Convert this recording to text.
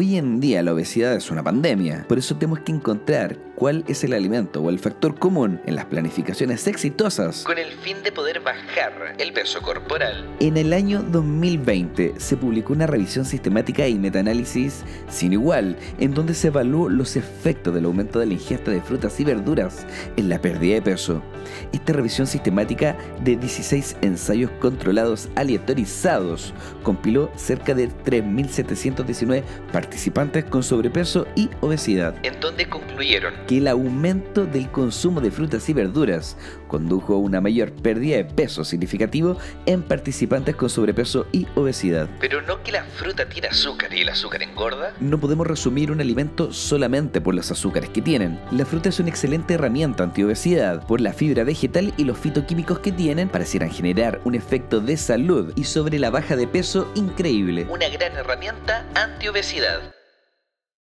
Hoy en día la obesidad es una pandemia, por eso tenemos que encontrar cuál es el alimento o el factor común en las planificaciones exitosas con el fin de poder bajar el peso corporal. En el año 2020 se publicó una revisión sistemática y metaanálisis sin igual, en donde se evaluó los efectos del aumento de la ingesta de frutas y verduras en la pérdida de peso. Esta revisión sistemática de 16 ensayos controlados aleatorizados compiló cerca de 3.719 participantes con sobrepeso y obesidad. En donde concluyeron que el aumento del consumo de frutas y verduras condujo a una mayor pérdida de peso significativo en participantes con sobrepeso y obesidad. Pero no que la fruta tiene azúcar y el azúcar engorda. No podemos resumir un alimento solamente por los azúcares que tienen. La fruta es una excelente herramienta antiobesidad por la fibra vegetal y los fitoquímicos que tienen parecieran generar un efecto de salud y sobre la baja de peso increíble. Una gran herramienta antiobesidad.